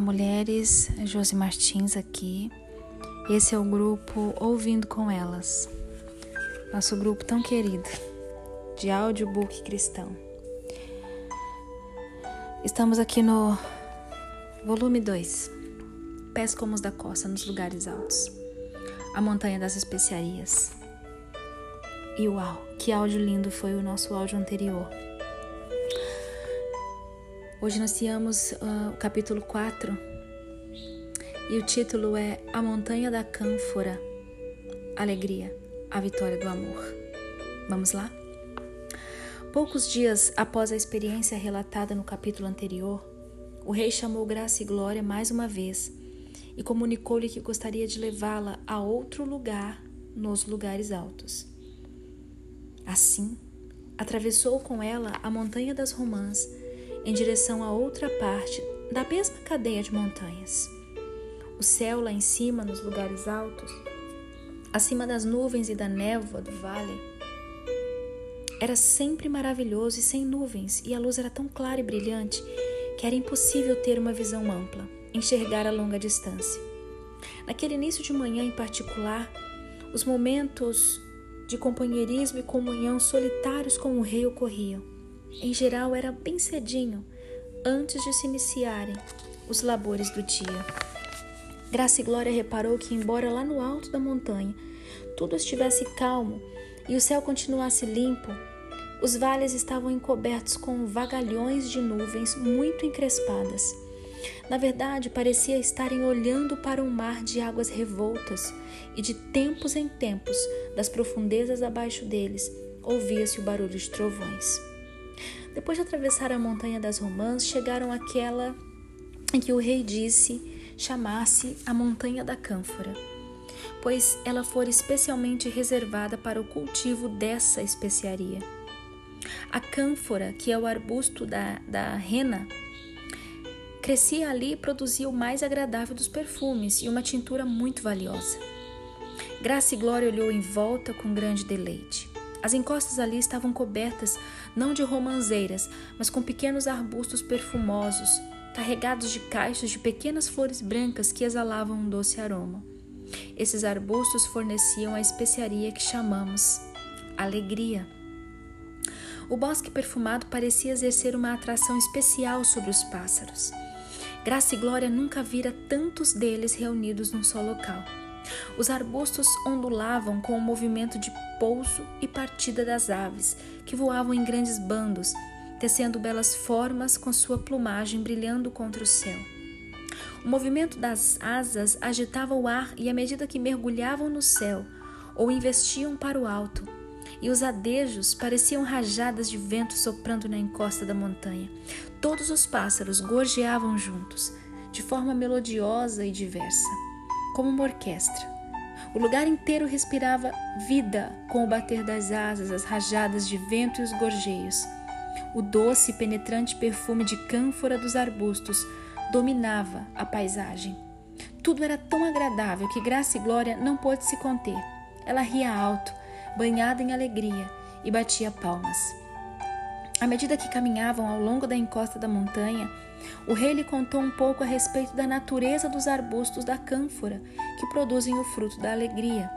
Olá, mulheres. Josi Martins aqui. Esse é o grupo Ouvindo com Elas, nosso grupo tão querido de audiobook cristão. Estamos aqui no volume 2, Pés como os da costa nos lugares altos, a montanha das especiarias. E uau, que áudio lindo foi o nosso áudio anterior. Hoje nós temos uh, o capítulo 4 e o título é A Montanha da Cânfora, Alegria, a Vitória do Amor. Vamos lá? Poucos dias após a experiência relatada no capítulo anterior, o rei chamou Graça e Glória mais uma vez e comunicou-lhe que gostaria de levá-la a outro lugar nos lugares altos. Assim, atravessou com ela a Montanha das Romãs em direção a outra parte da mesma cadeia de montanhas. O céu lá em cima, nos lugares altos, acima das nuvens e da névoa do vale, era sempre maravilhoso e sem nuvens, e a luz era tão clara e brilhante que era impossível ter uma visão ampla, enxergar a longa distância. Naquele início de manhã em particular, os momentos de companheirismo e comunhão solitários com o rei ocorriam. Em geral, era bem cedinho, antes de se iniciarem os labores do dia. Graça e Glória reparou que, embora lá no alto da montanha tudo estivesse calmo e o céu continuasse limpo, os vales estavam encobertos com vagalhões de nuvens muito encrespadas. Na verdade, parecia estarem olhando para um mar de águas revoltas, e de tempos em tempos, das profundezas abaixo deles, ouvia-se o barulho de trovões. Depois de atravessar a montanha das Romãs, chegaram àquela em que o rei disse chamasse a Montanha da Cânfora, pois ela fora especialmente reservada para o cultivo dessa especiaria. A cânfora, que é o arbusto da, da rena, crescia ali e produzia o mais agradável dos perfumes e uma tintura muito valiosa. Graça e Glória olhou em volta com grande deleite. As encostas ali estavam cobertas não de romanzeiras, mas com pequenos arbustos perfumosos, carregados de caixas de pequenas flores brancas que exalavam um doce aroma. Esses arbustos forneciam a especiaria que chamamos alegria. O bosque perfumado parecia exercer uma atração especial sobre os pássaros. Graça e Glória nunca vira tantos deles reunidos num só local. Os arbustos ondulavam com o movimento de pouso e partida das aves, que voavam em grandes bandos, tecendo belas formas com sua plumagem brilhando contra o céu. O movimento das asas agitava o ar e, à medida que mergulhavam no céu ou investiam para o alto, e os adejos pareciam rajadas de vento soprando na encosta da montanha. Todos os pássaros gorjeavam juntos, de forma melodiosa e diversa como uma orquestra. O lugar inteiro respirava vida com o bater das asas, as rajadas de vento e os gorjeios. O doce e penetrante perfume de cânfora dos arbustos dominava a paisagem. Tudo era tão agradável que Graça e Glória não pôde se conter. Ela ria alto, banhada em alegria, e batia palmas. À medida que caminhavam ao longo da encosta da montanha, o rei lhe contou um pouco a respeito da natureza dos arbustos da cânfora, que produzem o fruto da alegria.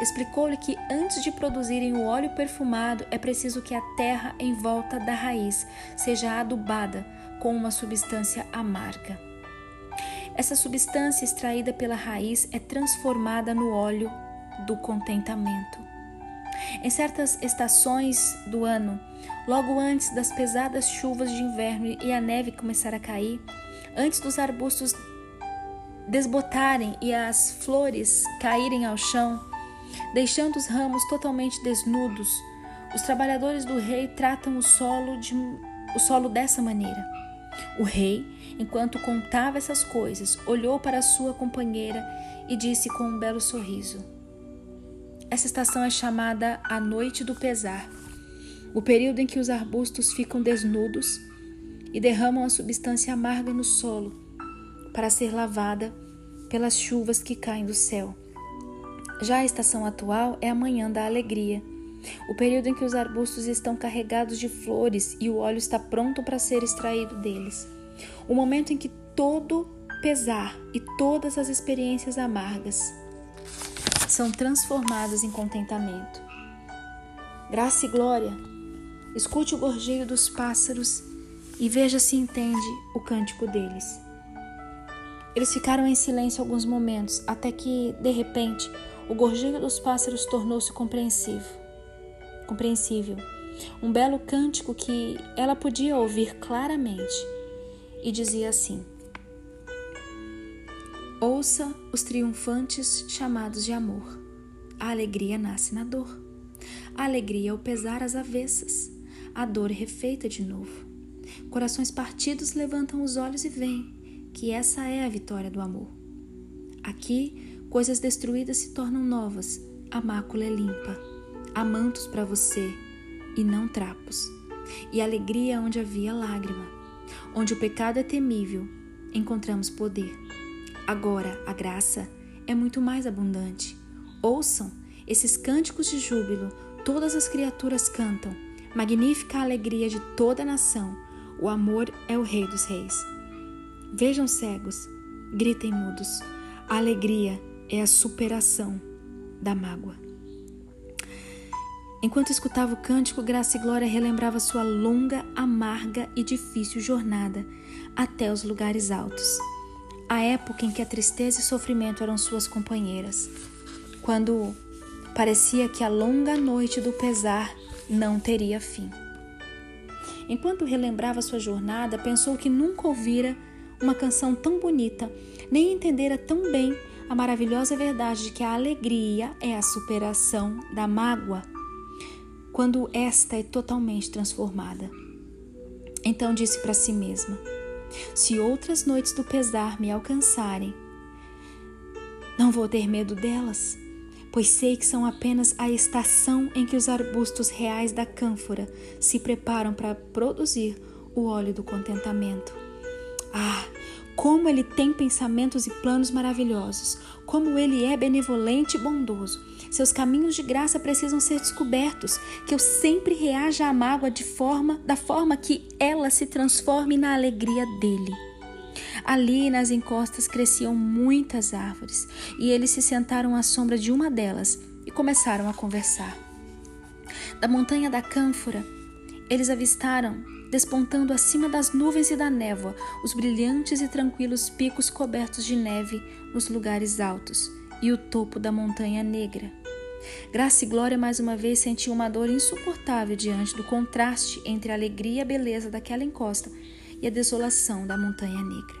Explicou-lhe que antes de produzirem o óleo perfumado é preciso que a terra em volta da raiz seja adubada com uma substância amarga. Essa substância extraída pela raiz é transformada no óleo do contentamento. Em certas estações do ano, logo antes das pesadas chuvas de inverno e a neve começar a cair, antes dos arbustos desbotarem e as flores caírem ao chão, deixando os ramos totalmente desnudos, os trabalhadores do rei tratam o solo, de, o solo dessa maneira. O rei, enquanto contava essas coisas, olhou para sua companheira e disse com um belo sorriso: Essa estação é chamada a Noite do Pesar o período em que os arbustos ficam desnudos e derramam a substância amarga no solo para ser lavada pelas chuvas que caem do céu. Já a estação atual é a manhã da alegria, o período em que os arbustos estão carregados de flores e o óleo está pronto para ser extraído deles. O momento em que todo pesar e todas as experiências amargas são transformadas em contentamento. Graça e glória, escute o gorjeio dos pássaros e veja se entende o cântico deles. Eles ficaram em silêncio alguns momentos, até que, de repente, o gorjeio dos pássaros tornou-se compreensível. Compreensível. Um belo cântico que ela podia ouvir claramente e dizia assim: Ouça os triunfantes chamados de amor. A alegria nasce na dor. A alegria é o pesar às avessas. A dor é refeita de novo. Corações partidos levantam os olhos e veem que essa é a vitória do amor. Aqui, coisas destruídas se tornam novas, a mácula é limpa. Há mantos para você e não trapos. E alegria onde havia lágrima. Onde o pecado é temível, encontramos poder. Agora, a graça é muito mais abundante. Ouçam esses cânticos de júbilo, todas as criaturas cantam. Magnífica a alegria de toda a nação. O amor é o Rei dos Reis. Vejam cegos, gritem mudos. A alegria é a superação da mágoa. Enquanto escutava o cântico, Graça e Glória relembrava sua longa, amarga e difícil jornada até os lugares altos. A época em que a tristeza e sofrimento eram suas companheiras, quando parecia que a longa noite do pesar não teria fim. Enquanto relembrava sua jornada, pensou que nunca ouvira uma canção tão bonita, nem entendera tão bem a maravilhosa verdade de que a alegria é a superação da mágoa, quando esta é totalmente transformada. Então disse para si mesma: Se outras noites do pesar me alcançarem, não vou ter medo delas, pois sei que são apenas a estação em que os arbustos reais da cânfora se preparam para produzir o óleo do contentamento. Ah, como ele tem pensamentos e planos maravilhosos, como ele é benevolente e bondoso. Seus caminhos de graça precisam ser descobertos, que eu sempre reaja à mágoa de forma, da forma que ela se transforme na alegria dele. Ali nas encostas cresciam muitas árvores, e eles se sentaram à sombra de uma delas e começaram a conversar. Da montanha da Cânfora, eles avistaram despontando acima das nuvens e da névoa, os brilhantes e tranquilos picos cobertos de neve nos lugares altos e o topo da montanha negra. Graça e Glória mais uma vez sentiu uma dor insuportável diante do contraste entre a alegria e a beleza daquela encosta e a desolação da montanha negra.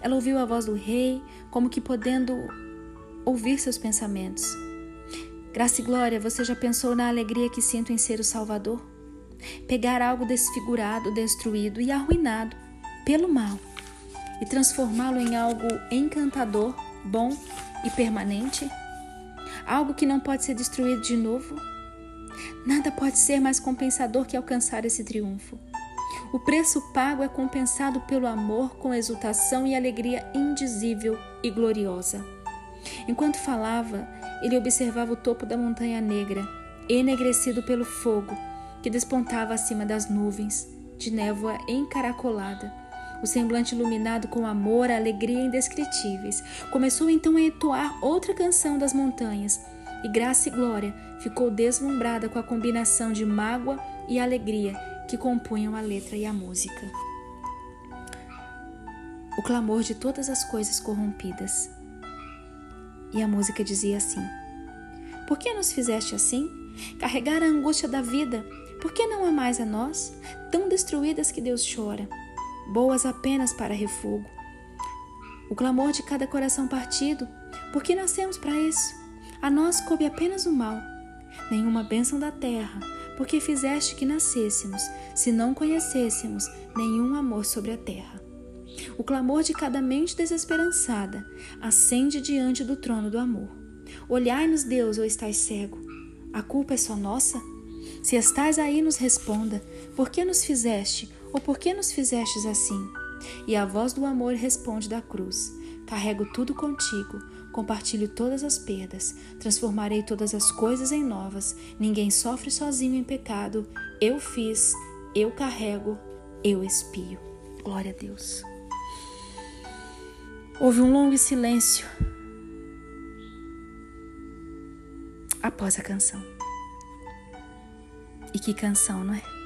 Ela ouviu a voz do rei, como que podendo ouvir seus pensamentos. Graça e Glória, você já pensou na alegria que sinto em ser o Salvador? pegar algo desfigurado, destruído e arruinado pelo mal e transformá-lo em algo encantador, bom e permanente? Algo que não pode ser destruído de novo? Nada pode ser mais compensador que alcançar esse triunfo. O preço pago é compensado pelo amor com exultação e alegria indizível e gloriosa. Enquanto falava, ele observava o topo da montanha negra, enegrecido pelo fogo, que despontava acima das nuvens, de névoa encaracolada. O semblante iluminado com amor, alegria indescritíveis. Começou então a entoar outra canção das montanhas, e Graça e Glória ficou deslumbrada com a combinação de mágoa e alegria que compunham a letra e a música. O clamor de todas as coisas corrompidas. E a música dizia assim: Por que nos fizeste assim? Carregar a angústia da vida por que não há mais a nós, tão destruídas que Deus chora, boas apenas para refugo? O clamor de cada coração partido, por que nascemos para isso? A nós coube apenas o mal, nenhuma bênção da terra, porque fizeste que nascêssemos, se não conhecêssemos nenhum amor sobre a terra. O clamor de cada mente desesperançada acende diante do trono do amor. Olhai-nos, Deus, ou estás cego? A culpa é só nossa? Se estás aí, nos responda: por que nos fizeste ou por que nos fizestes assim? E a voz do amor responde da cruz: Carrego tudo contigo, compartilho todas as perdas, transformarei todas as coisas em novas. Ninguém sofre sozinho em pecado. Eu fiz, eu carrego, eu espio. Glória a Deus. Houve um longo silêncio após a canção. E que canção, não é?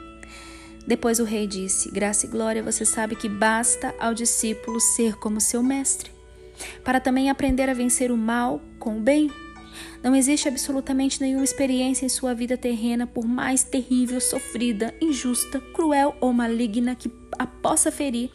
Depois o rei disse: Graça e glória, você sabe que basta ao discípulo ser como seu mestre, para também aprender a vencer o mal com o bem. Não existe absolutamente nenhuma experiência em sua vida terrena, por mais terrível, sofrida, injusta, cruel ou maligna que a possa ferir,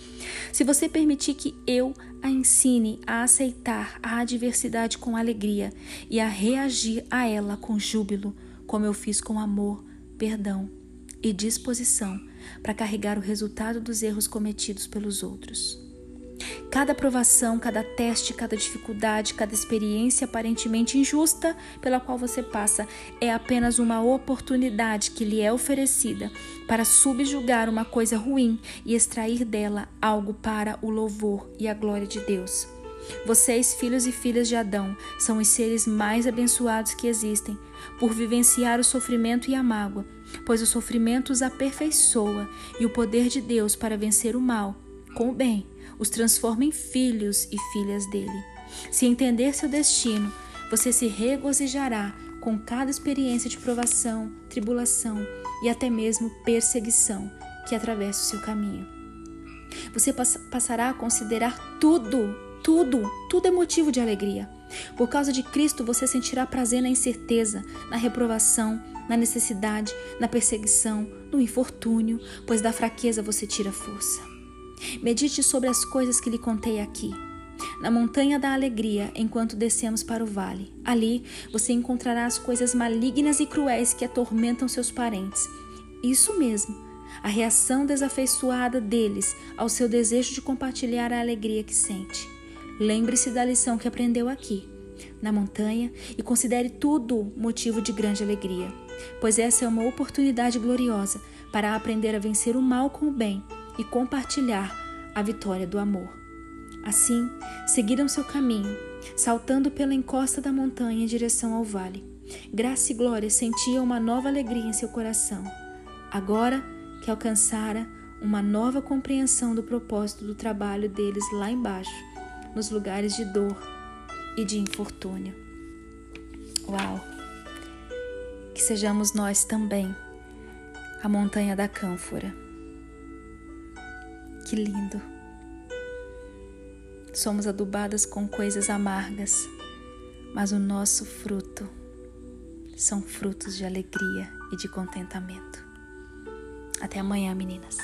se você permitir que eu a ensine a aceitar a adversidade com alegria e a reagir a ela com júbilo, como eu fiz com amor, perdão e disposição para carregar o resultado dos erros cometidos pelos outros. Cada provação, cada teste, cada dificuldade, cada experiência aparentemente injusta pela qual você passa é apenas uma oportunidade que lhe é oferecida para subjugar uma coisa ruim e extrair dela algo para o louvor e a glória de Deus. Vocês, filhos e filhas de Adão, são os seres mais abençoados que existem, por vivenciar o sofrimento e a mágoa, pois o sofrimento os aperfeiçoa e o poder de Deus para vencer o mal com o bem os transforma em filhos e filhas dele. Se entender seu destino, você se regozijará com cada experiência de provação, tribulação e até mesmo perseguição que atravessa o seu caminho. Você passará a considerar tudo, tudo, tudo é motivo de alegria. Por causa de Cristo, você sentirá prazer na incerteza, na reprovação, na necessidade, na perseguição, no infortúnio, pois da fraqueza você tira força. Medite sobre as coisas que lhe contei aqui. Na montanha da alegria, enquanto descemos para o vale. Ali você encontrará as coisas malignas e cruéis que atormentam seus parentes. Isso mesmo, a reação desafeiçoada deles ao seu desejo de compartilhar a alegria que sente. Lembre-se da lição que aprendeu aqui, na montanha, e considere tudo motivo de grande alegria, pois essa é uma oportunidade gloriosa para aprender a vencer o mal com o bem e compartilhar a vitória do amor. Assim, seguiram seu caminho, saltando pela encosta da montanha em direção ao vale. Graça e Glória sentiam uma nova alegria em seu coração, agora que alcançara uma nova compreensão do propósito do trabalho deles lá embaixo, nos lugares de dor e de infortúnio. Uau! Que sejamos nós também a montanha da cânfora que lindo! Somos adubadas com coisas amargas, mas o nosso fruto são frutos de alegria e de contentamento. Até amanhã, meninas.